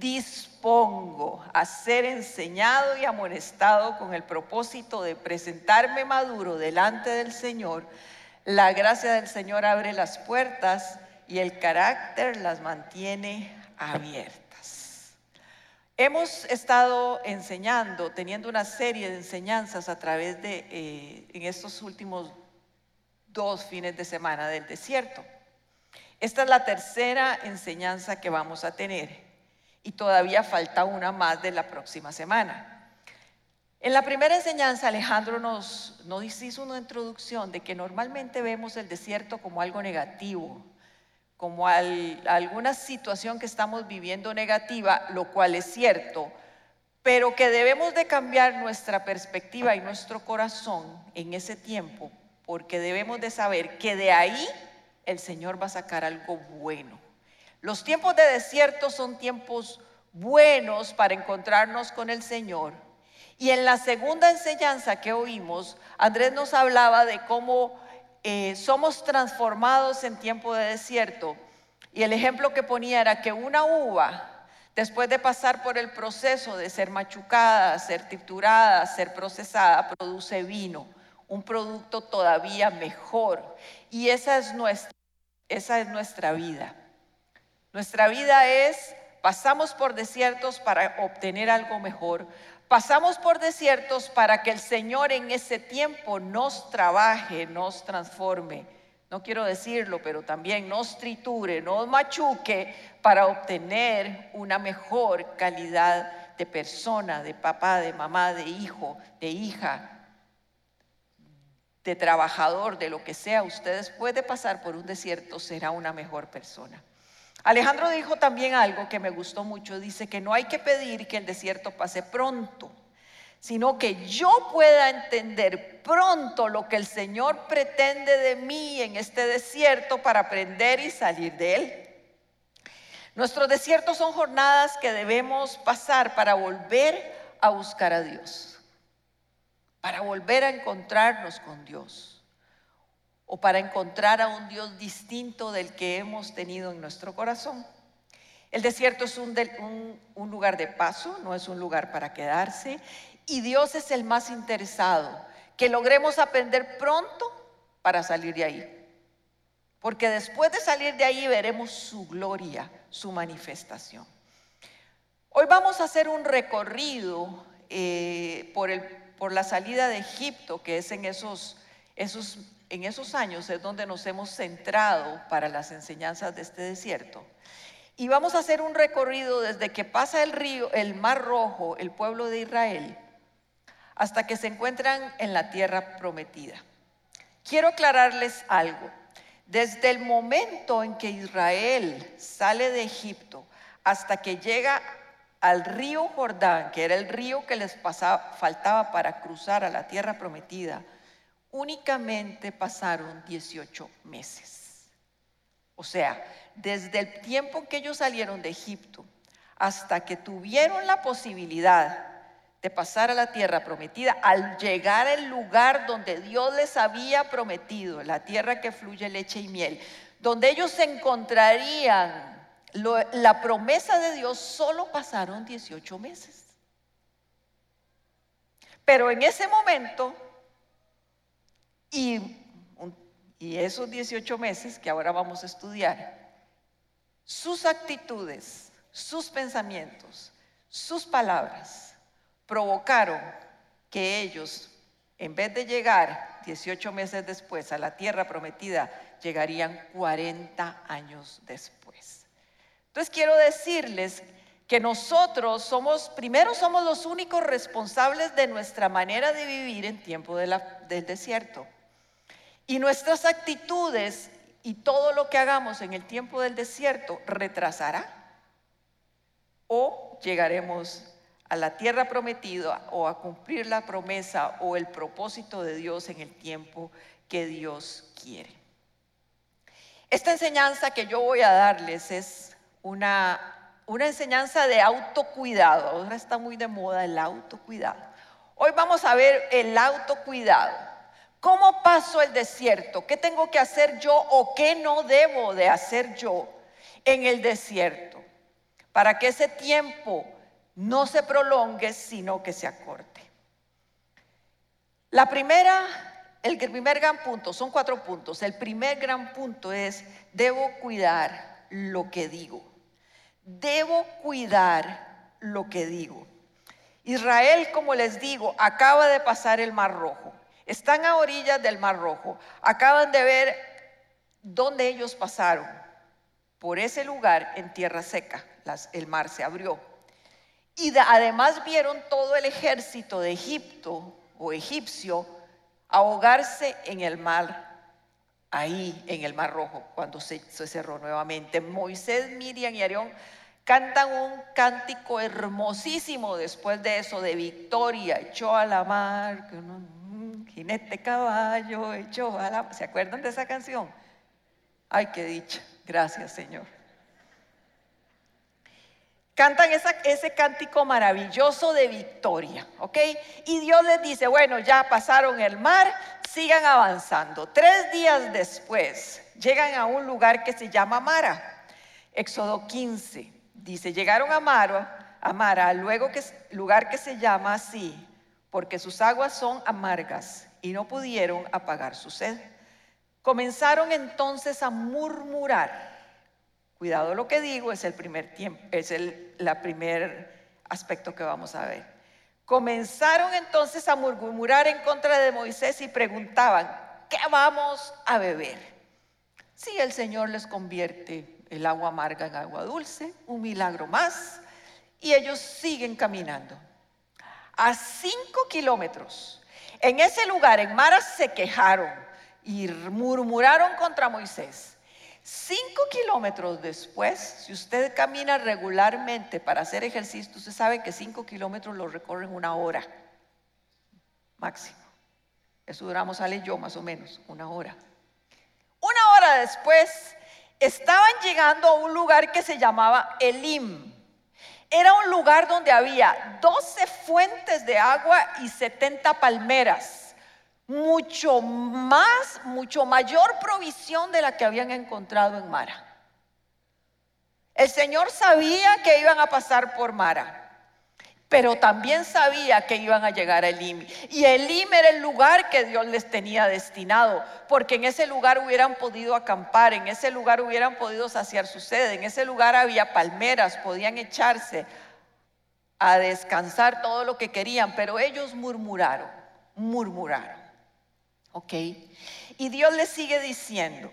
dispongo a ser enseñado y amonestado con el propósito de presentarme maduro delante del Señor, la gracia del Señor abre las puertas y el carácter las mantiene abiertas. Hemos estado enseñando, teniendo una serie de enseñanzas a través de, eh, en estos últimos dos fines de semana del desierto. Esta es la tercera enseñanza que vamos a tener y todavía falta una más de la próxima semana. En la primera enseñanza Alejandro nos, nos hizo una introducción de que normalmente vemos el desierto como algo negativo, como alguna situación que estamos viviendo negativa, lo cual es cierto, pero que debemos de cambiar nuestra perspectiva y nuestro corazón en ese tiempo, porque debemos de saber que de ahí el Señor va a sacar algo bueno. Los tiempos de desierto son tiempos buenos para encontrarnos con el Señor. Y en la segunda enseñanza que oímos, Andrés nos hablaba de cómo eh, somos transformados en tiempo de desierto. Y el ejemplo que ponía era que una uva, después de pasar por el proceso de ser machucada, ser triturada, ser procesada, produce vino, un producto todavía mejor. Y esa es nuestra, esa es nuestra vida. Nuestra vida es, pasamos por desiertos para obtener algo mejor, pasamos por desiertos para que el Señor en ese tiempo nos trabaje, nos transforme. No quiero decirlo, pero también nos triture, nos machuque para obtener una mejor calidad de persona, de papá, de mamá, de hijo, de hija, de trabajador, de lo que sea. Ustedes puede pasar por un desierto, será una mejor persona. Alejandro dijo también algo que me gustó mucho. Dice que no hay que pedir que el desierto pase pronto, sino que yo pueda entender pronto lo que el Señor pretende de mí en este desierto para aprender y salir de él. Nuestros desiertos son jornadas que debemos pasar para volver a buscar a Dios, para volver a encontrarnos con Dios o para encontrar a un Dios distinto del que hemos tenido en nuestro corazón. El desierto es un, un, lugar de paso, no es un lugar para quedarse, y Dios es el más interesado, que logremos aprender pronto para salir de ahí. Porque después de salir de ahí veremos su gloria, su manifestación. Hoy vamos a hacer un recorrido eh, por, el, por la salida de Egipto, que es en esos, esos en esos años es donde nos hemos centrado para las enseñanzas de este desierto. Y vamos a hacer un recorrido desde que pasa el río, el Mar Rojo, el pueblo de Israel, hasta que se encuentran en la tierra prometida. Quiero aclararles algo. Desde el momento en que Israel sale de Egipto hasta que llega al río Jordán, que era el río que les faltaba para cruzar a la tierra prometida, únicamente pasaron 18 meses. O sea, desde el tiempo que ellos salieron de Egipto hasta que tuvieron la posibilidad de pasar a la tierra prometida, al llegar al lugar donde Dios les había prometido, la tierra que fluye leche y miel, donde ellos encontrarían la promesa de Dios, solo pasaron 18 meses. Pero en ese momento y, esos 18 meses que ahora vamos a estudiar, sus actitudes, sus pensamientos, sus palabras provocaron que ellos, en vez de llegar 18 meses después a la tierra prometida, llegarían 40 años después. Entonces quiero decirles que nosotros somos, primero somos los únicos responsables de nuestra manera de vivir en tiempo del desierto. Y nuestras actitudes y todo lo que hagamos en el tiempo del desierto retrasará o llegaremos a la tierra prometida o a cumplir la promesa o el propósito de Dios en el tiempo que Dios quiere. Esta enseñanza que yo voy a darles es una, una enseñanza de autocuidado. Ahora está muy de moda el autocuidado. Hoy vamos a ver el autocuidado. ¿Cómo paso el desierto? ¿Qué tengo que hacer yo o qué no debo de hacer yo en el desierto? para que ese tiempo no se prolongue, sino que se acorte. La primera, el primer gran punto, son cuatro puntos. El primer gran punto es, debo cuidar lo que digo. Debo cuidar lo que digo. Israel, como les digo, acaba de pasar el Mar Rojo. Están a orillas del Mar Rojo. Acaban de ver dónde ellos pasaron. Por ese lugar en tierra seca, el mar se abrió. Y además vieron todo el ejército de Egipto o egipcio ahogarse en el mar, ahí en el Mar Rojo, cuando se, se cerró nuevamente. Moisés, Miriam y Aarón cantan un cántico hermosísimo después de eso, de victoria, echó a la mar, jinete caballo, echó a la ¿Se acuerdan de esa canción? Ay, qué dicha. Gracias, Señor. Cantan ese cántico maravilloso de victoria, ¿ok? Y Dios les dice, bueno, ya pasaron el mar, sigan avanzando. Tres días después llegan a un lugar que se llama Mara, Éxodo 15. Dice, llegaron a Mara, a Mara, luego que lugar que se llama así, porque sus aguas son amargas y no pudieron apagar su sed. Comenzaron entonces a murmurar Cuidado lo que digo, es el primer tiempo, es el la primer aspecto que vamos a ver. Comenzaron entonces a murmurar en contra de Moisés y preguntaban, ¿qué vamos a beber? Si el Señor les convierte el agua amarga en agua dulce, un milagro más, y ellos siguen caminando. A cinco kilómetros, en ese lugar, en Mara, se quejaron y murmuraron contra Moisés. Cinco kilómetros después, si usted camina regularmente para hacer ejercicio, usted sabe que cinco kilómetros lo recorren una hora máximo. Eso duramos, sale yo más o menos, una hora. Una hora después, estaban llegando a un lugar que se llamaba Elim. Era un lugar donde había 12 fuentes de agua y 70 palmeras mucho más, mucho mayor provisión de la que habían encontrado en Mara. El Señor sabía que iban a pasar por Mara, pero también sabía que iban a llegar a Elim. Y Elim era el lugar que Dios les tenía destinado, porque en ese lugar hubieran podido acampar, en ese lugar hubieran podido saciar su sed, en ese lugar había palmeras, podían echarse a descansar todo lo que querían, pero ellos murmuraron, murmuraron. ¿Ok? Y Dios les sigue diciendo,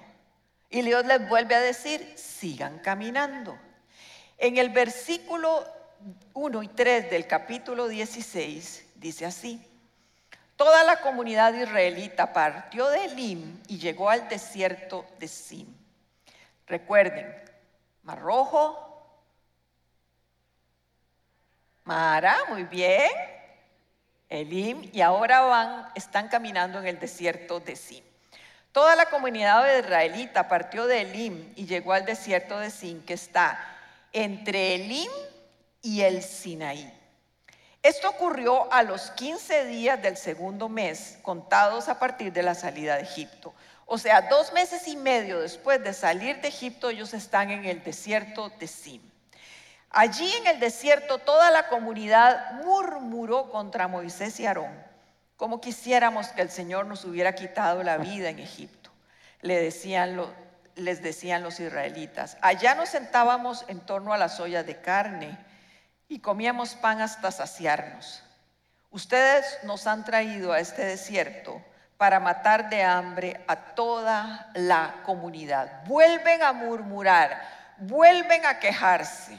y Dios les vuelve a decir, sigan caminando. En el versículo 1 y 3 del capítulo 16 dice así, toda la comunidad israelita partió de Elim y llegó al desierto de Sim. Recuerden, Mar Rojo, Mara, muy bien, Elim, y ahora van, están caminando en el desierto de Sim. Toda la comunidad israelita partió de Elim y llegó al desierto de Sim, que está entre Elim y el Sinaí. Esto ocurrió a los 15 días del segundo mes, contados a partir de la salida de Egipto. O sea, dos meses y medio después de salir de Egipto, ellos están en el desierto de Sim. Allí en el desierto toda la comunidad murmuró contra Moisés y Aarón, como quisiéramos que el Señor nos hubiera quitado la vida en Egipto. Les decían los israelitas, allá nos sentábamos en torno a las ollas de carne y comíamos pan hasta saciarnos. Ustedes nos han traído a este desierto para matar de hambre a toda la comunidad. Vuelven a murmurar, vuelven a quejarse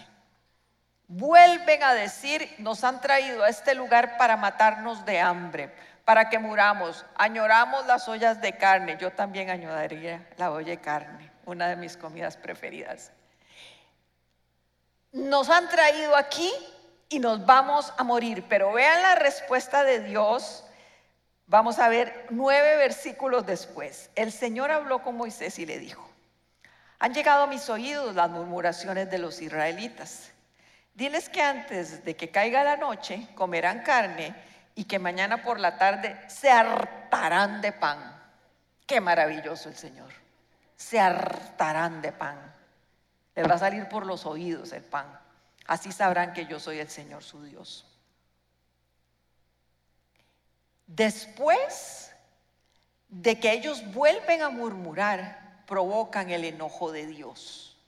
vuelven a decir, nos han traído a este lugar para matarnos de hambre, para que muramos. Añoramos las ollas de carne. Yo también añoraría la olla de carne, una de mis comidas preferidas. Nos han traído aquí y nos vamos a morir. Pero vean la respuesta de Dios. Vamos a ver nueve versículos después. El Señor habló con Moisés y le dijo, han llegado a mis oídos las murmuraciones de los israelitas Diles que antes de que caiga la noche comerán carne y que mañana por la tarde se hartarán de pan. Qué maravilloso el Señor. Se hartarán de pan. Les va a salir por los oídos el pan. Así sabrán que yo soy el Señor su Dios. Después de que ellos vuelven a murmurar, provocan el enojo de Dios.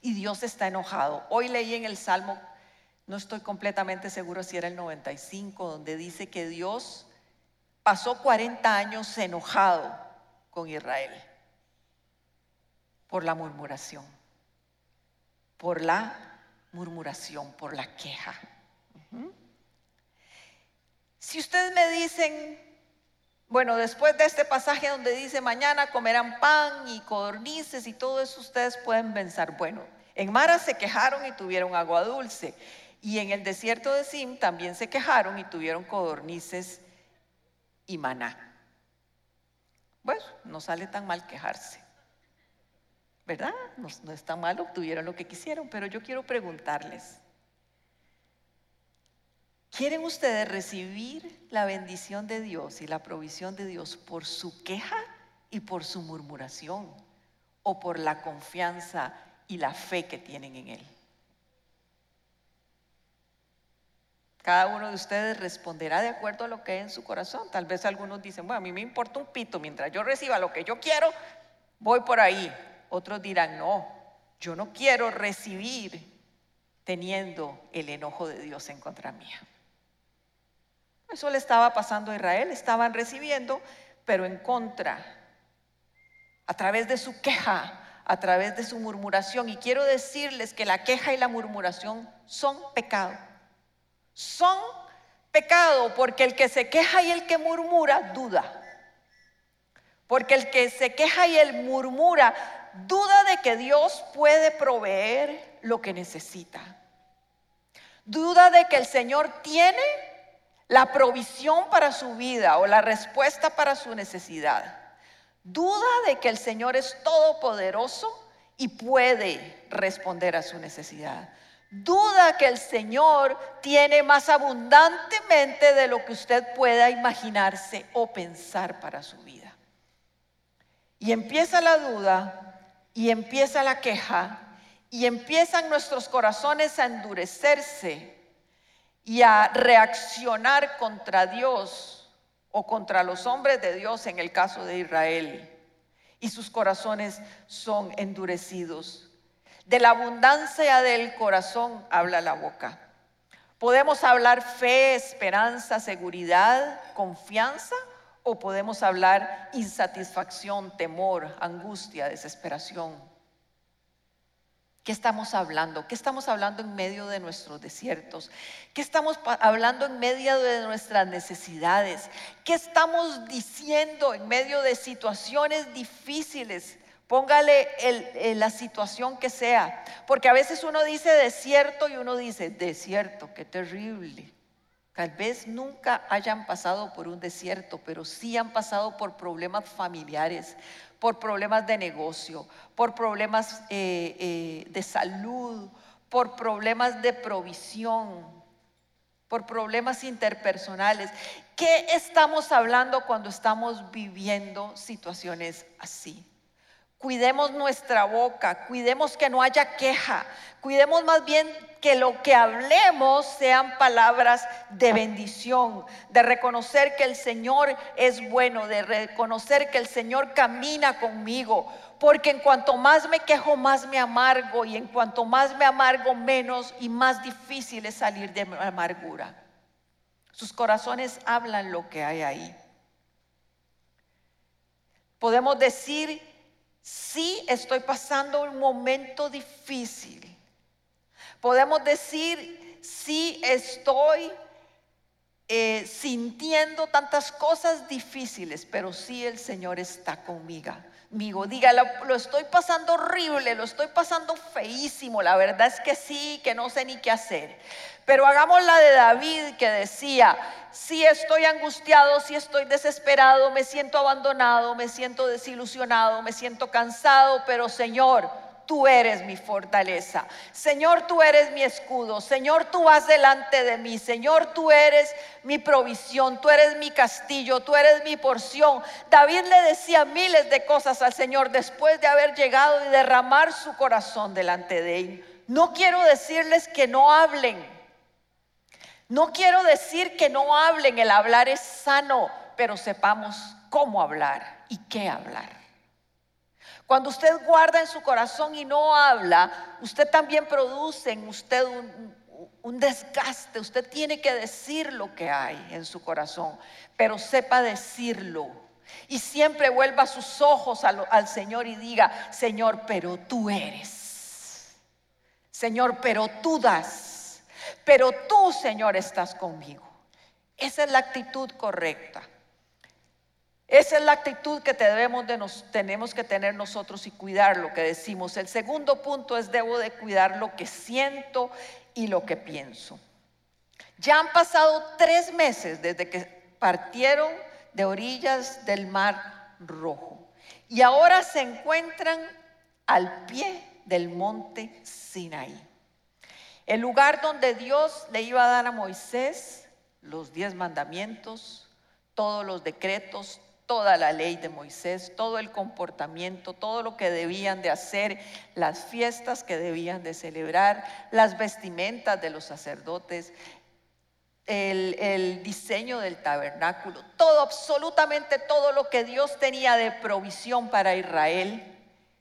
Y Dios está enojado. Hoy leí en el Salmo, no estoy completamente seguro si era el 95, donde dice que Dios pasó 40 años enojado con Israel por la murmuración, por la murmuración, por la queja. Si ustedes me dicen, bueno, después de este pasaje donde dice mañana comerán pan y codornices y todo eso, ustedes pueden pensar, bueno, en Mara se quejaron y tuvieron agua dulce. Y en el desierto de Sim también se quejaron y tuvieron codornices y maná. Bueno, no sale tan mal quejarse. ¿Verdad? No, no es tan mal, obtuvieron lo que quisieron, pero yo quiero preguntarles, ¿quieren ustedes recibir la bendición de Dios y la provisión de Dios por su queja y por su murmuración o por la confianza y la fe que tienen en Él? Cada uno de ustedes responderá de acuerdo a lo que hay en su corazón. Tal vez algunos dicen, bueno, a mí me importa un pito, mientras yo reciba lo que yo quiero, voy por ahí. Otros dirán, no, yo no quiero recibir teniendo el enojo de Dios en contra mía. Eso le estaba pasando a Israel, estaban recibiendo, pero en contra, a través de su queja, a través de su murmuración. Y quiero decirles que la queja y la murmuración son pecado son pecado porque el que se queja y el que murmura duda. Porque el que se queja y el murmura duda de que Dios puede proveer lo que necesita. Duda de que el Señor tiene la provisión para su vida o la respuesta para su necesidad. Duda de que el Señor es todopoderoso y puede responder a su necesidad duda que el Señor tiene más abundantemente de lo que usted pueda imaginarse o pensar para su vida. Y empieza la duda y empieza la queja y empiezan nuestros corazones a endurecerse y a reaccionar contra Dios o contra los hombres de Dios en el caso de Israel. Y sus corazones son endurecidos. De la abundancia del corazón habla la boca. Podemos hablar fe, esperanza, seguridad, confianza o podemos hablar insatisfacción, temor, angustia, desesperación. ¿Qué estamos hablando? ¿Qué estamos hablando en medio de nuestros desiertos? ¿Qué estamos hablando en medio de nuestras necesidades? ¿Qué estamos diciendo en medio de situaciones difíciles? Póngale la situación que sea, porque a veces uno dice desierto y uno dice desierto, qué terrible. Tal vez nunca hayan pasado por un desierto, pero sí han pasado por problemas familiares, por problemas de negocio, por problemas eh, eh, de salud, por problemas de provisión, por problemas interpersonales. ¿Qué estamos hablando cuando estamos viviendo situaciones así? Cuidemos nuestra boca, cuidemos que no haya queja, cuidemos más bien que lo que hablemos sean palabras de bendición, de reconocer que el Señor es bueno, de reconocer que el Señor camina conmigo, porque en cuanto más me quejo, más me amargo, y en cuanto más me amargo, menos y más difícil es salir de la amargura. Sus corazones hablan lo que hay ahí. Podemos decir sí estoy pasando un momento difícil. Podemos decir, sí estoy eh, sintiendo tantas cosas difíciles, pero sí el Señor está conmigo. Amigo, diga, lo, estoy pasando horrible, lo estoy pasando feísimo, la verdad es que sí, que no sé ni qué hacer. Pero hagamos la de David que decía, si estoy angustiado, si estoy desesperado, me siento abandonado, me siento desilusionado, me siento cansado, pero Señor, tú eres mi fortaleza. Señor, tú eres mi escudo. Señor, tú vas delante de mí. Señor, tú eres mi provisión. Tú eres mi castillo. Tú eres mi porción. David le decía miles de cosas al Señor después de haber llegado y derramar su corazón delante de él no quiero decirles que no hablen. No quiero decir que no hablen, el hablar es sano, pero sepamos cómo hablar y qué hablar. Cuando usted guarda en su corazón y no habla, usted también produce en usted un, desgaste. Usted tiene que decir lo que hay en su corazón, pero sepa decirlo. Y siempre vuelva sus ojos al, al Señor y diga, Señor, pero tú eres. Señor, pero tú das. Pero tú, Señor, estás conmigo. Esa es la actitud correcta. Esa es la actitud que nos, tenemos que tener nosotros y cuidar lo que decimos. El segundo punto es debo de cuidar lo que siento y lo que pienso. Ya han pasado tres meses desde que partieron de orillas del mar rojo y ahora se encuentran al pie del monte Sinaí. El lugar donde Dios le iba a dar a Moisés los diez mandamientos, todos los decretos, toda la ley de Moisés, todo el comportamiento, todo lo que debían de hacer, las fiestas que debían de celebrar, las vestimentas de los sacerdotes, el, diseño del tabernáculo, todo, absolutamente todo lo que Dios tenía de provisión para Israel,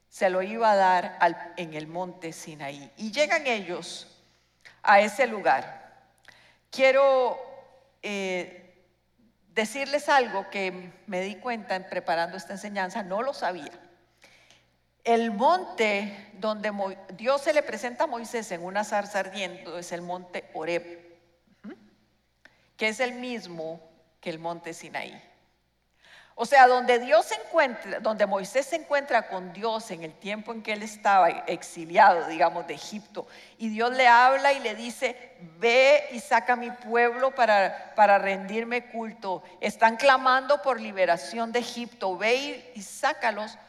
se lo iba a dar en el monte Sinaí. Y llegan ellos a ese lugar. Quiero eh, decirles algo que me di cuenta en preparando esta enseñanza, no lo sabía. El monte donde Dios se le presenta a Moisés en una zarza ardiendo es el monte Oreb, que es el mismo que el monte Sinaí. O sea, donde Dios se encuentra, donde Moisés se encuentra con Dios en el tiempo en que él estaba exiliado, digamos, de Egipto, y Dios le habla y le dice, ve y saca a mi pueblo para, para rendirme culto. Están clamando por liberación de Egipto, ve y sácalos.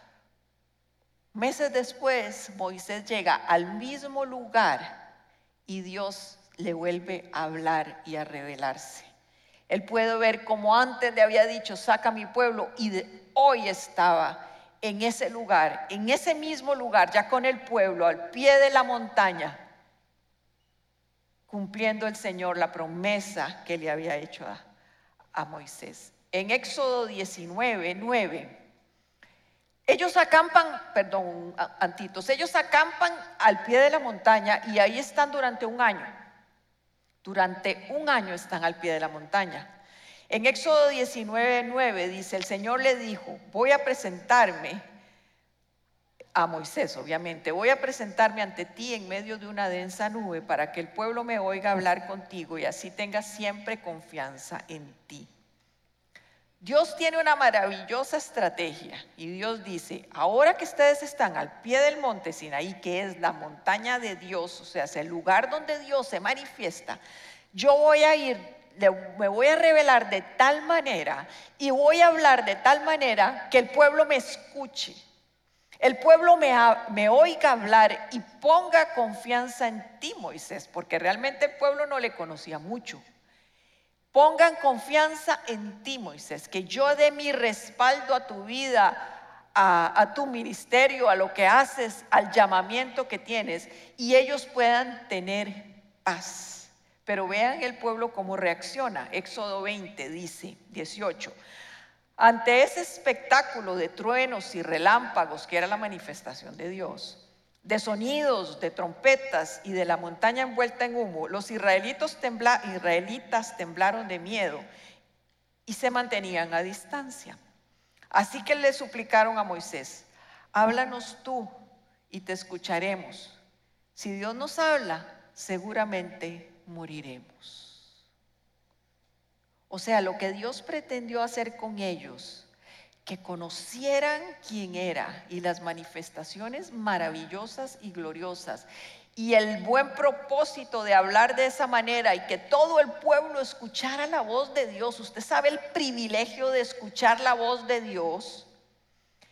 Meses después, Moisés llega al mismo lugar y Dios le vuelve a hablar y a revelarse. Él puede ver como antes le había dicho, saca mi pueblo, y hoy estaba en ese lugar, en ese mismo lugar, ya con el pueblo, al pie de la montaña, cumpliendo el Señor la promesa que le había hecho a, Moisés. En Éxodo 19, 9. Ellos acampan, perdón, antitos, ellos acampan al pie de la montaña y ahí están durante un año. Durante un año están al pie de la montaña. En Éxodo 19, 9 dice, el Señor le dijo, voy a presentarme a Moisés, obviamente, voy a presentarme ante ti en medio de una densa nube para que el pueblo me oiga hablar contigo y así tenga siempre confianza en ti. Dios tiene una maravillosa estrategia y Dios dice, ahora que ustedes están al pie del monte Sinaí, que es la montaña de Dios, o sea, es el lugar donde Dios se manifiesta, yo voy a ir, me voy a revelar de tal manera y voy a hablar de tal manera que el pueblo me escuche, el pueblo me, me oiga hablar y ponga confianza en ti, Moisés, porque realmente el pueblo no le conocía mucho. Pongan confianza en ti, Moisés, que yo dé mi respaldo a tu vida, a, tu ministerio, a lo que haces, al llamamiento que tienes, y ellos puedan tener paz. Pero vean el pueblo cómo reacciona. Éxodo 20 dice, 18. Ante ese espectáculo de truenos y relámpagos que era la manifestación de Dios, de sonidos, de trompetas y de la montaña envuelta en humo, los israelitas, temblaron de miedo y se mantenían a distancia. Así que le suplicaron a Moisés, háblanos tú y te escucharemos. Si Dios nos habla, seguramente moriremos. O sea, lo que Dios pretendió hacer con ellos que conocieran quién era y las manifestaciones maravillosas y gloriosas y el buen propósito de hablar de esa manera y que todo el pueblo escuchara la voz de Dios. Usted sabe el privilegio de escuchar la voz de Dios.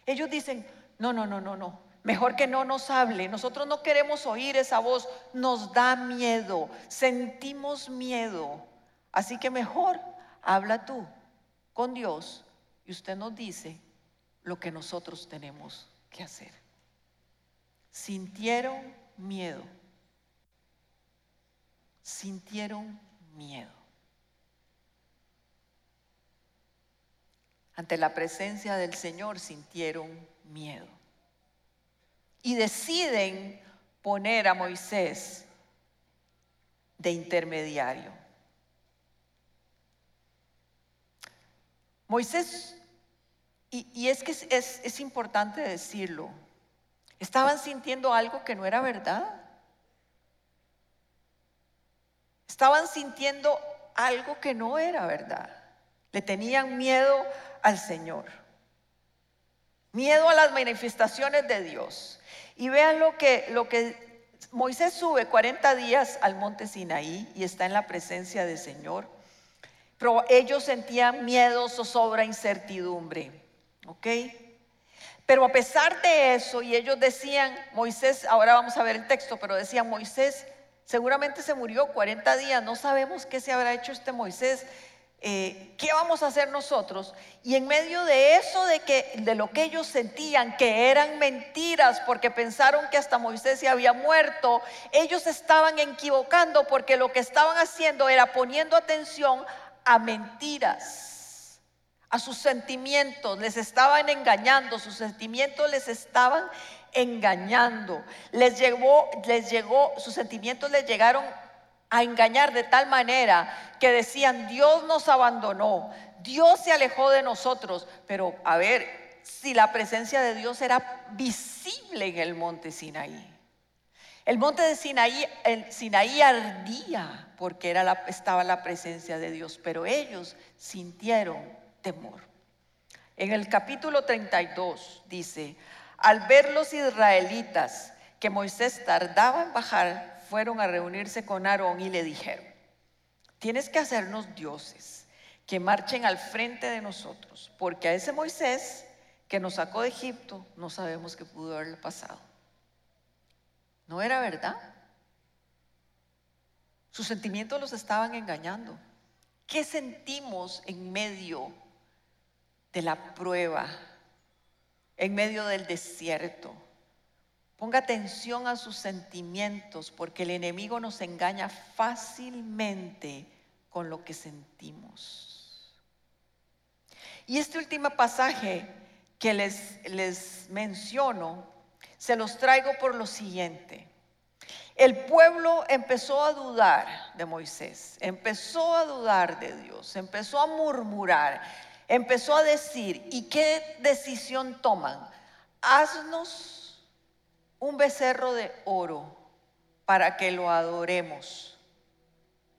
Ellos dicen, no, no, no, no, no. Mejor que no nos hable. Nosotros no queremos oír esa voz. Nos da miedo. Sentimos miedo. Así que mejor habla tú con Dios y usted nos dice lo que nosotros tenemos que hacer. Sintieron miedo sintieron miedo. Ante la presencia del Señor sintieron miedo. Y deciden poner a Moisés de intermediario. Moisés, y, es que es, importante decirlo, estaban sintiendo algo que no era verdad. Estaban sintiendo algo que no era verdad. Le tenían miedo al Señor. Miedo a las manifestaciones de Dios. Y vean lo que, lo que Moisés sube 40 días al monte Sinaí y está en la presencia del Señor. Pero ellos sentían miedo, zozobra, incertidumbre. ¿Ok? Pero a pesar de eso, y ellos decían, Moisés, ahora vamos a ver el texto, pero decían, Moisés seguramente se murió 40 días, no sabemos qué se habrá hecho este Moisés. Eh, ¿qué vamos a hacer nosotros? Y en medio de eso, de, que, de lo que ellos sentían, que eran mentiras, porque pensaron que hasta Moisés se había muerto, ellos estaban equivocando porque lo que estaban haciendo era poniendo atención a mentiras, a sus sentimientos, les estaban engañando, sus sentimientos les estaban engañando, les llegó, les llegó, sus sentimientos les llegaron a engañar de tal manera que decían, Dios nos abandonó, Dios se alejó de nosotros. Pero a ver, si la presencia de Dios era visible en el monte Sinaí. El monte de Sinaí, el ardía porque era la, estaba la presencia de Dios, pero ellos sintieron temor. En el capítulo 32 dice, al ver los israelitas que Moisés tardaba en bajar, fueron a reunirse con Aarón y le dijeron, tienes que hacernos dioses que marchen al frente de nosotros, porque a ese Moisés que nos sacó de Egipto no sabemos qué pudo haberle pasado. ¿No era verdad? Sus sentimientos los estaban engañando. ¿Qué sentimos en medio de la prueba, en medio del desierto? Ponga atención a sus sentimientos porque el enemigo nos engaña fácilmente con lo que sentimos. Y este último pasaje que les, les menciono, se los traigo por lo siguiente. El pueblo empezó a dudar de Moisés, empezó a dudar de Dios, empezó a murmurar, empezó a decir, ¿y qué decisión toman? Haznos un becerro de oro para que lo adoremos.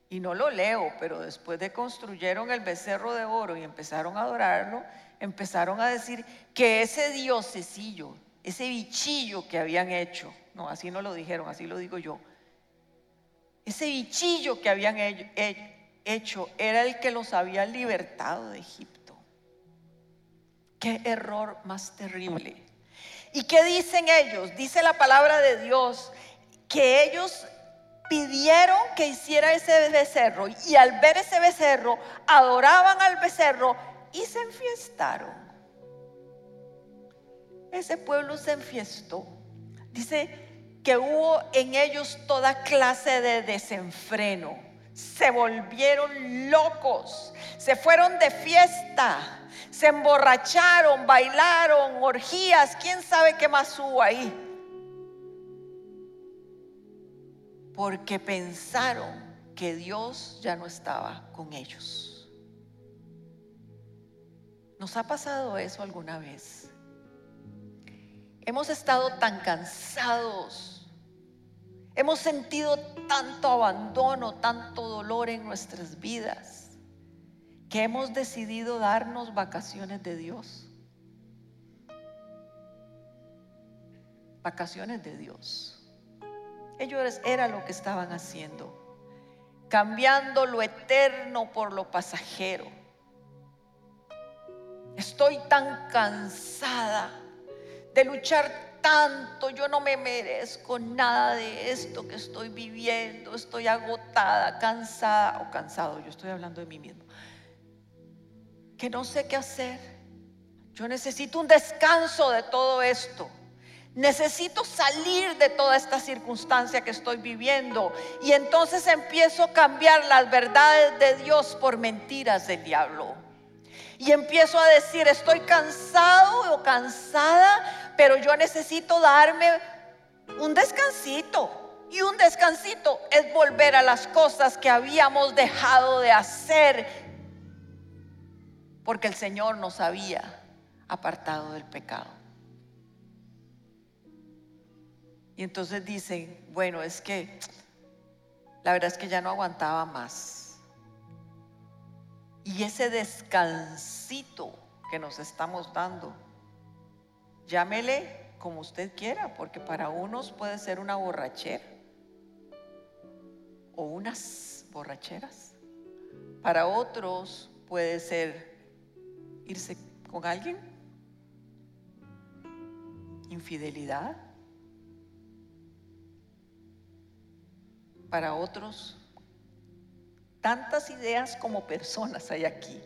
Y no lo leo, pero después de construyeron el becerro de oro y empezaron a adorarlo, empezaron a decir que ese diosecillo, ese bichillo que habían hecho, no, así no lo dijeron, así lo digo yo, ese bichillo que habían hecho era el que los había libertado de Egipto. Qué error más terrible. ¿Y qué dicen ellos? Dice la palabra de Dios que ellos pidieron que hiciera ese becerro y al ver ese becerro adoraban al becerro y se enfiestaron. Ese pueblo se enfiestó. Dice que hubo en ellos toda clase de desenfreno. Se volvieron locos, se fueron de fiesta se emborracharon, bailaron, orgías, quién sabe qué más hubo ahí. Porque pensaron que Dios ya no estaba con ellos. ¿Nos ha pasado eso alguna vez? Hemos estado tan cansados, hemos sentido tanto abandono, tanto dolor en nuestras vidas que hemos decidido darnos vacaciones de Dios. Vacaciones de Dios. Ellos era lo que estaban haciendo, cambiando lo eterno por lo pasajero. Estoy tan cansada de luchar tanto, yo no me merezco nada de esto que estoy viviendo, estoy agotada, cansada o cansado, yo estoy hablando de mí mismo que no sé qué hacer. Yo necesito un descanso de todo esto. Necesito salir de toda esta circunstancia que estoy viviendo. Y entonces empiezo a cambiar las verdades de Dios por mentiras del diablo. Y empiezo a decir, estoy cansado o cansada, pero yo necesito darme un descansito. Y un descansito es volver a las cosas que habíamos dejado de hacer porque el Señor nos había apartado del pecado. Y entonces dicen, bueno, es que la verdad es que ya no aguantaba más. Y ese descansito que nos estamos dando, llámele como usted quiera, porque para unos puede ser una borrachera o unas borracheras. Para otros puede ser irse con alguien, infidelidad. Para otros, tantas ideas como personas hay aquí.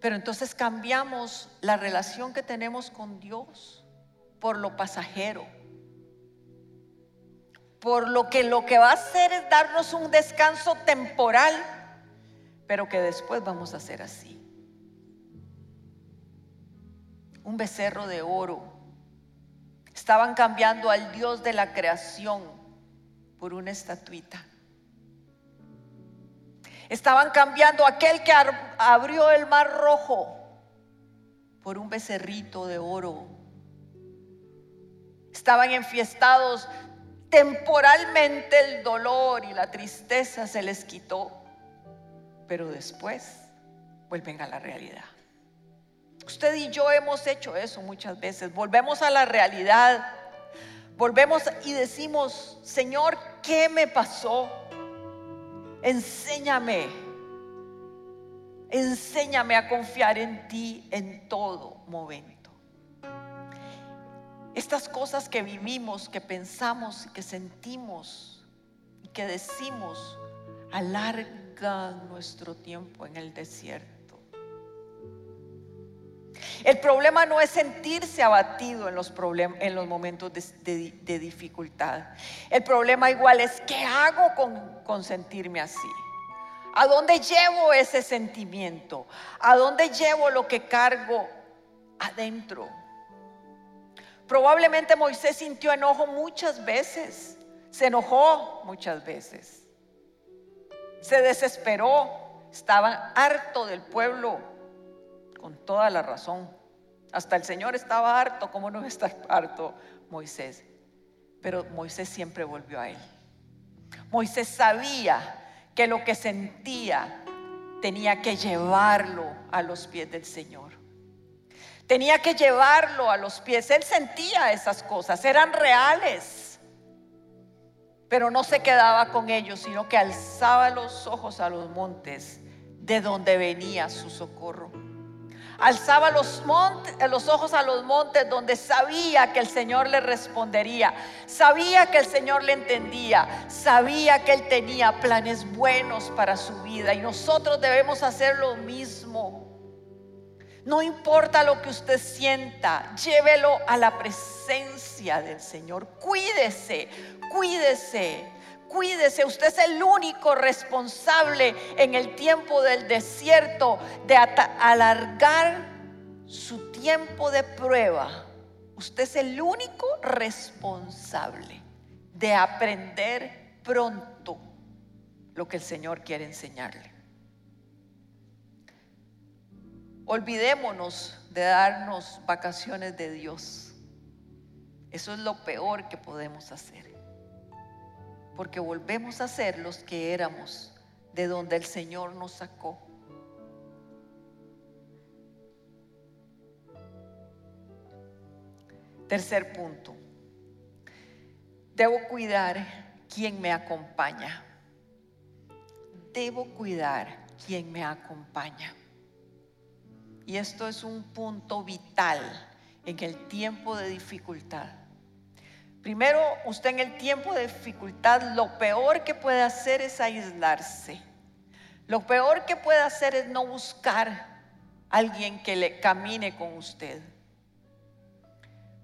Pero entonces cambiamos la relación que tenemos con Dios por lo pasajero. Por lo que lo que va a hacer es darnos un descanso temporal, pero que después vamos a hacer así. Un becerro de oro. Estaban cambiando al Dios de la creación por una estatuita. Estaban cambiando aquel que abrió el mar rojo por un becerrito de oro. Estaban enfiestados temporalmente el dolor y la tristeza se les quitó, pero después vuelven a la realidad. Usted y yo hemos hecho eso muchas veces, volvemos a la realidad Volvemos y decimos, Señor, ¿qué me pasó? Enséñame. Enséñame a confiar en ti en todo momento. Estas cosas que vivimos, que pensamos, que sentimos y que decimos, alargan nuestro tiempo en el desierto. El problema no es sentirse abatido en los, en los momentos de, dificultad. El problema igual es qué hago con, con sentirme así. ¿A dónde llevo ese sentimiento? ¿A dónde llevo lo que cargo adentro? Probablemente Moisés sintió enojo muchas veces. Se enojó muchas veces. Se desesperó. Estaba harto del pueblo con toda la razón. Hasta el Señor estaba harto, ¿cómo no está harto Moisés? Pero Moisés siempre volvió a él. Moisés sabía que lo que sentía tenía que llevarlo a los pies del Señor. Tenía que llevarlo a los pies. Él sentía esas cosas, eran reales. Pero no se quedaba con ellos, sino que alzaba los ojos a los montes de donde venía su socorro alzaba los, montes, los ojos a los montes donde sabía que el Señor le respondería, sabía que el Señor le entendía, sabía que Él tenía planes buenos para su vida y nosotros debemos hacer lo mismo. No importa lo que usted sienta, llévelo a la presencia del Señor. Cuídese, cuídese. Cuídese, usted es el único responsable en el tiempo del desierto de alargar su tiempo de prueba. Usted es el único responsable de aprender pronto lo que el Señor quiere enseñarle. Olvidémonos de darnos vacaciones de Dios. Eso es lo peor que podemos hacer porque volvemos a ser los que éramos de donde el Señor nos sacó. Tercer punto. Debo cuidar quien me acompaña. Debo cuidar quien me acompaña. Y esto es un punto vital en el tiempo de dificultad. Primero, usted en el tiempo de dificultad, lo peor que puede hacer es aislarse. Lo peor que puede hacer es no buscar a alguien que le camine con usted.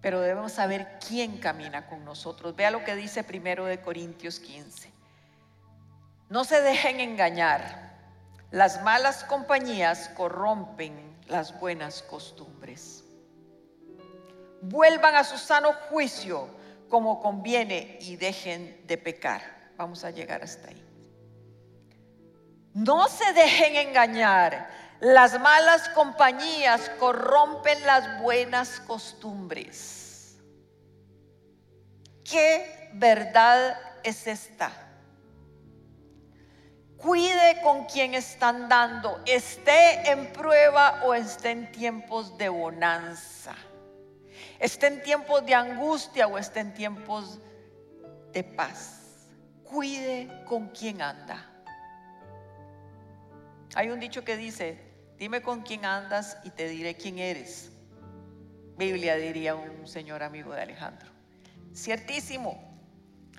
pero debemos saber quién camina con nosotros. Vea lo que dice primero de Corintios 15. No se dejen engañar. Las malas compañías corrompen las buenas costumbres. Vuelvan a su sano juicio como conviene y dejen de pecar. Vamos a llegar hasta ahí. No se dejen engañar. Las malas compañías corrompen las buenas costumbres. ¿Qué verdad es esta? Cuide con quien están dando, esté en prueba o esté en tiempos de bonanza, esté en tiempos de angustia o esté en tiempos de paz. Cuide con quien anda. Hay un dicho que dice, dime con quién andas y te diré quién eres. Biblia diría un señor amigo de Alejandro. Ciertísimo.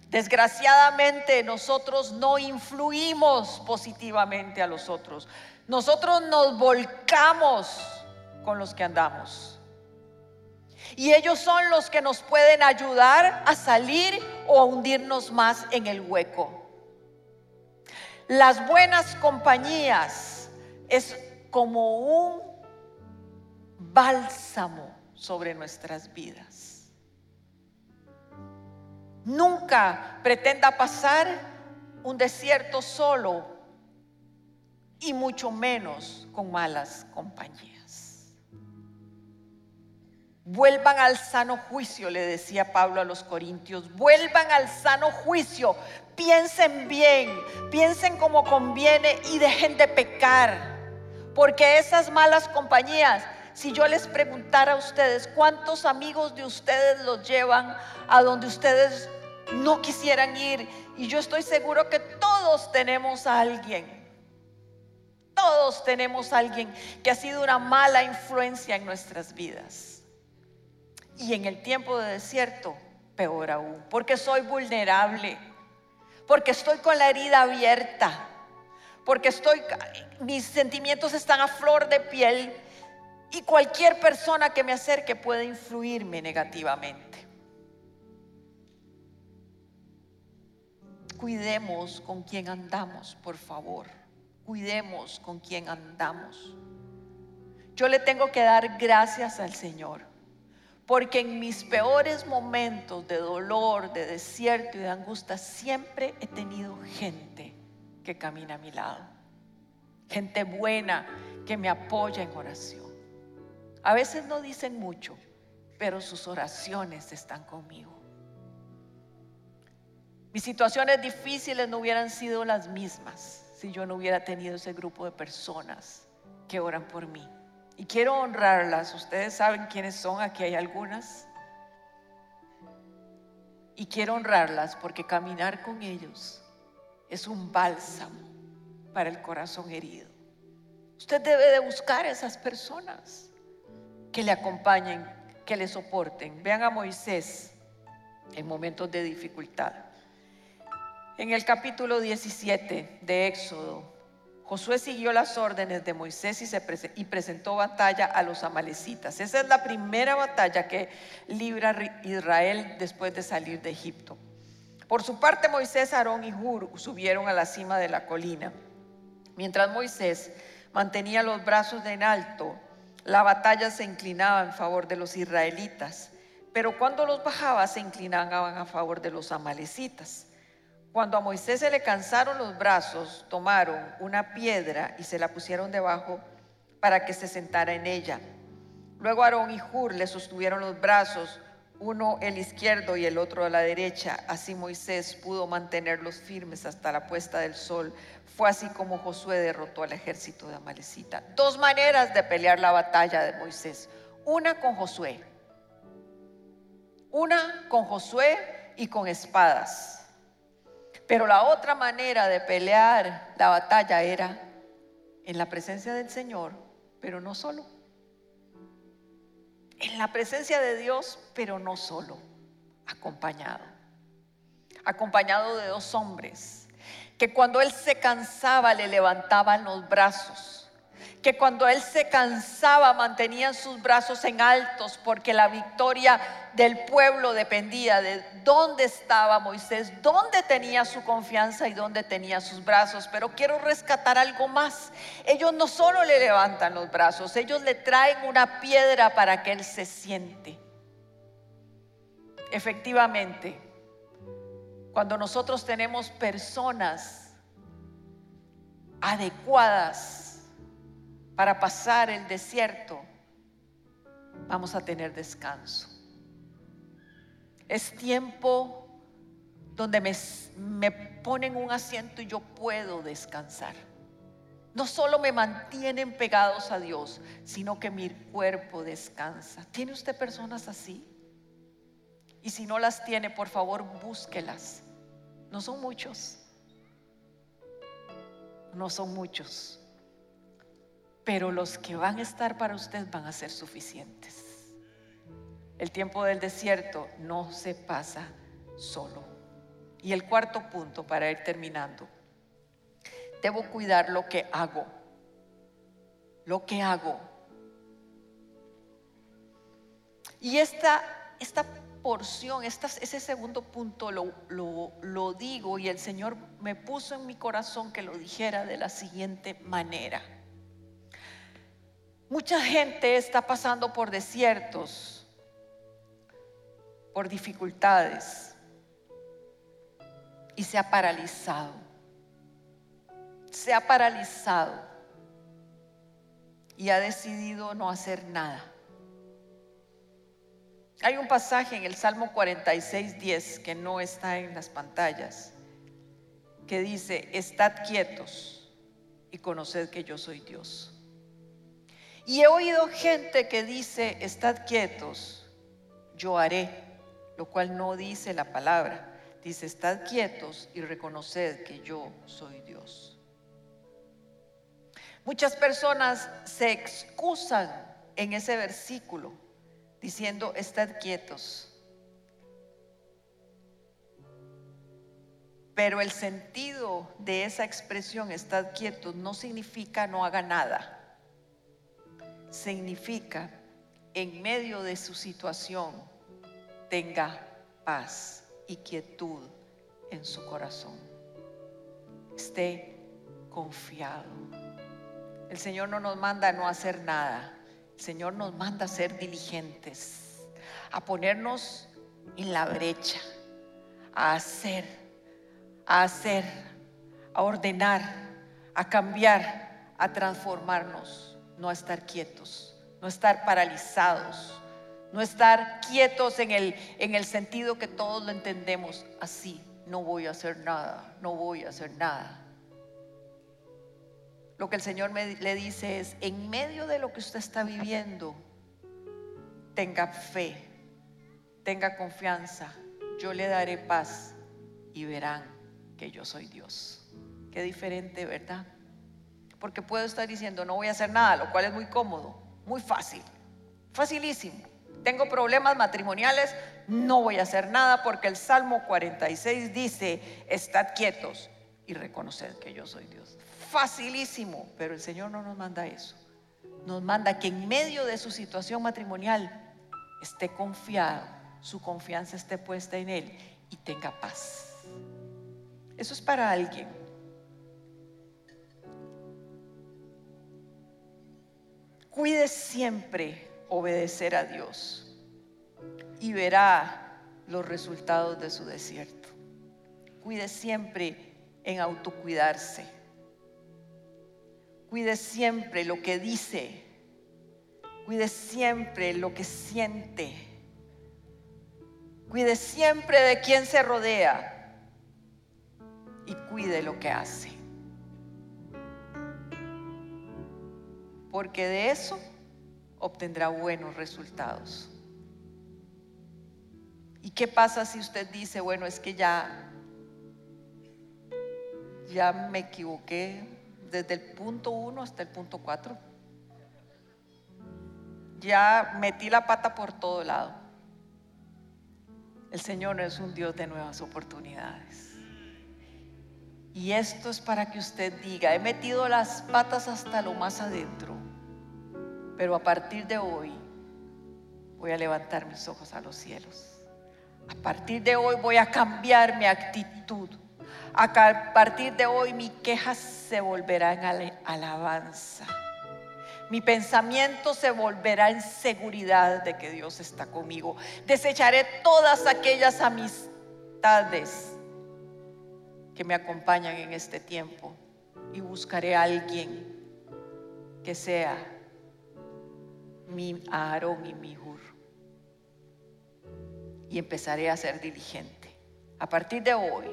Desgraciadamente nosotros no influimos positivamente a los otros. Nosotros nos volcamos con los que andamos. Y ellos son los que nos pueden ayudar a salir o a hundirnos más en el hueco. Las buenas compañías es como un bálsamo sobre nuestras vidas. Nunca pretenda pasar un desierto solo y mucho menos con malas compañías. Vuelvan al sano juicio, le decía Pablo a los Corintios, vuelvan al sano juicio, piensen bien, piensen como conviene y dejen de pecar. Porque esas malas compañías, si yo les preguntara a ustedes cuántos amigos de ustedes los llevan a donde ustedes no quisieran ir, y yo estoy seguro que todos tenemos a alguien, todos tenemos a alguien que ha sido una mala influencia en nuestras vidas. Y en el tiempo de desierto, peor aún, porque soy vulnerable, porque estoy con la herida abierta porque estoy, mis sentimientos están a flor de piel y cualquier persona que me acerque puede influirme negativamente. Cuidemos con quien andamos, por favor. Cuidemos con quien andamos. Yo le tengo que dar gracias al Señor, porque en mis peores momentos de dolor, de desierto y de angustia, siempre he tenido gente que camina a mi lado. Gente buena que me apoya en oración. A veces no dicen mucho, pero sus oraciones están conmigo. Mis situaciones difíciles no hubieran sido las mismas si yo no hubiera tenido ese grupo de personas que oran por mí. Y quiero honrarlas. Ustedes saben quiénes son, aquí hay algunas. Y quiero honrarlas porque caminar con ellos es un bálsamo para el corazón herido. Usted debe de buscar a esas personas que le acompañen, que le soporten. Vean a Moisés en momentos de dificultad. En el capítulo 17 de Éxodo, Josué siguió las órdenes de Moisés y, se y presentó batalla a los amalecitas. Esa es la primera batalla que libra Israel después de salir de Egipto. Por su parte, Moisés, Aarón y Hur subieron a la cima de la colina. Mientras Moisés mantenía los brazos en alto, la batalla se inclinaba en favor de los israelitas, pero cuando los bajaba se inclinaban a favor de los amalecitas. Cuando a Moisés se le cansaron los brazos, tomaron una piedra y se la pusieron debajo para que se sentara en ella. Luego Aarón y Hur le sostuvieron los brazos uno el izquierdo y el otro a la derecha. Así Moisés pudo mantenerlos firmes hasta la puesta del sol. Fue así como Josué derrotó al ejército de Amalecita. Dos maneras de pelear la batalla de Moisés. Una con Josué. Una con Josué y con espadas. Pero la otra manera de pelear la batalla era en la presencia del Señor, pero no solo. En la presencia de Dios, pero no solo, acompañado. Acompañado de dos hombres que cuando él se cansaba le levantaban los brazos, que cuando él se cansaba mantenían sus brazos en altos porque la victoria del pueblo dependía de dónde estaba Moisés, dónde tenía su confianza y dónde tenía sus brazos. Pero quiero rescatar algo más. Ellos no solo le levantan los brazos, ellos le traen una piedra para que él se siente. Efectivamente, cuando nosotros tenemos personas adecuadas para pasar el desierto, vamos a tener descanso. Es tiempo donde me, me, ponen un asiento y yo puedo descansar. No solo me mantienen pegados a Dios, sino que mi cuerpo descansa. ¿Tiene usted personas así? Y si no las tiene, por favor, búsquelas. No son muchos. No son muchos. Pero los que van a estar para usted van a ser suficientes. El tiempo del desierto no se pasa solo. Y el cuarto punto para ir terminando. Debo cuidar lo que hago. Lo que hago. Y esta, esta porción, ese segundo punto lo, lo digo y el Señor me puso en mi corazón que lo dijera de la siguiente manera. Mucha gente está pasando por desiertos, por dificultades y se ha paralizado. Se ha paralizado y ha decidido no hacer nada. Hay un pasaje en el Salmo 46, 10 que no está en las pantallas, que dice, estad quietos y conoced que yo soy Dios. Y he oído gente que dice, estad quietos, yo haré, lo cual no dice la palabra. Dice, estad quietos y reconoced que yo soy Dios. Muchas personas se excusan en ese versículo diciendo, estad quietos. Pero el sentido de esa expresión, estad quietos, no significa no haga nada. Significa, en medio de su situación, tenga paz y quietud en su corazón. Esté confiado. El Señor no nos manda a no hacer nada. Señor nos manda a ser diligentes, a ponernos en la brecha, a hacer, a hacer, a ordenar, a cambiar, a transformarnos, no estar quietos, no estar paralizados, no estar quietos en el, en el sentido que todos lo entendemos así. No voy a hacer nada, no voy a hacer nada lo que el Señor me, le dice es, en medio de lo que usted está viviendo, tenga fe, tenga confianza, yo le daré paz y verán que yo soy Dios. Qué diferente, ¿verdad? Porque puedo estar diciendo, no voy a hacer nada, lo cual es muy cómodo, muy fácil, facilísimo. Tengo problemas matrimoniales, no voy a hacer nada porque el Salmo 46 dice, estad quietos y reconoced que yo soy Dios facilísimo, pero el Señor no nos manda eso. Nos manda que en medio de su situación matrimonial esté confiado, su confianza esté puesta en Él y tenga paz. Eso es para alguien. Cuide siempre obedecer a Dios y verá los resultados de su desierto. Cuide siempre en autocuidarse Cuide siempre lo que dice. Cuide siempre lo que siente. Cuide siempre de quien se rodea. Y cuide lo que hace. Porque de eso obtendrá buenos resultados. ¿Y qué pasa si usted dice, bueno, es que ya, ya me equivoqué, desde el punto 1 hasta el punto 4. Ya metí la pata por todo lado. El Señor es un Dios de nuevas oportunidades. Y esto es para que usted diga, he metido las patas hasta lo más adentro, pero a partir de hoy voy a levantar mis ojos a los cielos. A partir de hoy voy a cambiar mi actitud. A partir de hoy mi queja se volverá en alabanza. Mi pensamiento se volverá en seguridad de que Dios está conmigo. Desecharé todas aquellas amistades que me acompañan en este tiempo y buscaré a alguien que sea mi Aarón y mi Hur. Y empezaré a ser diligente. A partir de hoy,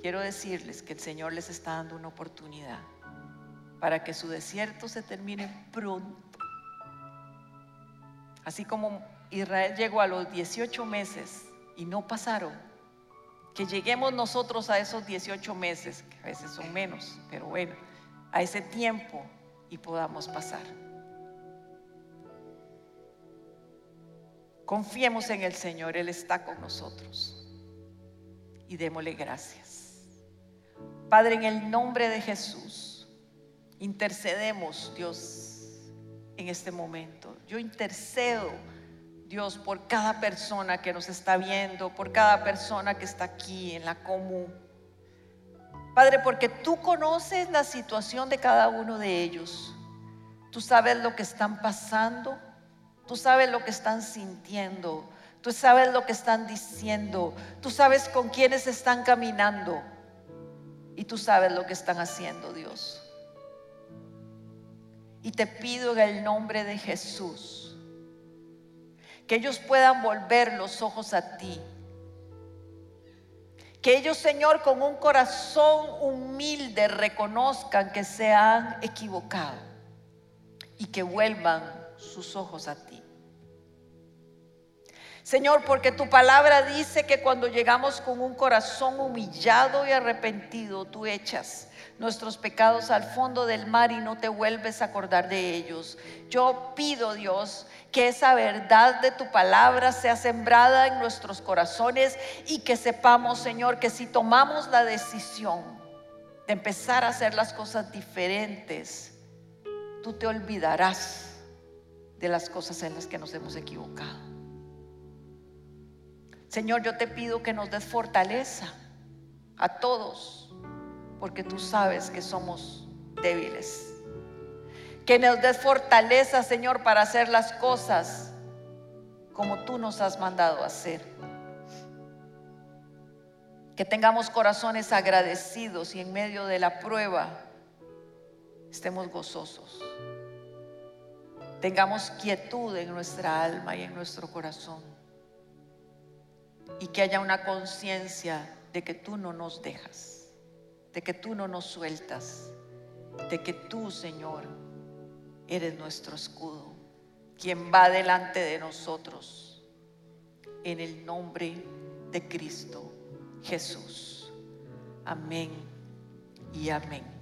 quiero decirles que el Señor les está dando una oportunidad para que su desierto se termine pronto. Así como Israel llegó a los 18 meses y no pasaron, que lleguemos nosotros a esos 18 meses, que a veces son menos, pero bueno, a ese tiempo y podamos pasar. Confiemos en el Señor, Él está con nosotros y démosle gracias. Padre, en el nombre de Jesús intercedemos, Dios, en este momento. Yo intercedo, Dios, por cada persona que nos está viendo, por cada persona que está aquí en la común. Padre, porque tú conoces la situación de cada uno de ellos. Tú sabes lo que están pasando, tú sabes lo que están sintiendo, tú sabes lo que están diciendo, tú sabes con quiénes están caminando y tú sabes lo que están haciendo, Dios. Y te pido en el nombre de Jesús que ellos puedan volver los ojos a ti. Que ellos, Señor, con un corazón humilde reconozcan que se han equivocado y que vuelvan sus ojos a ti. Señor, porque tu palabra dice que cuando llegamos con un corazón humillado y arrepentido, tú echas nuestros pecados al fondo del mar y no te vuelves a acordar de ellos. Yo pido, Dios, que esa verdad de tu palabra sea sembrada en nuestros corazones y que sepamos, Señor, que si tomamos la decisión de empezar a hacer las cosas diferentes, tú te olvidarás de las cosas en las que nos hemos equivocado. Señor, yo te pido que nos des fortaleza a todos porque tú sabes que somos débiles. Que nos des fortaleza, Señor, para hacer las cosas como tú nos has mandado hacer. Que tengamos corazones agradecidos y en medio de la prueba estemos gozosos. Tengamos quietud en nuestra alma y en nuestro corazón. Y que haya una conciencia de que tú no nos dejas de que tú no nos sueltas, de que tú, Señor, eres nuestro escudo, quien va delante de nosotros, en el nombre de Cristo Jesús. Amén y amén.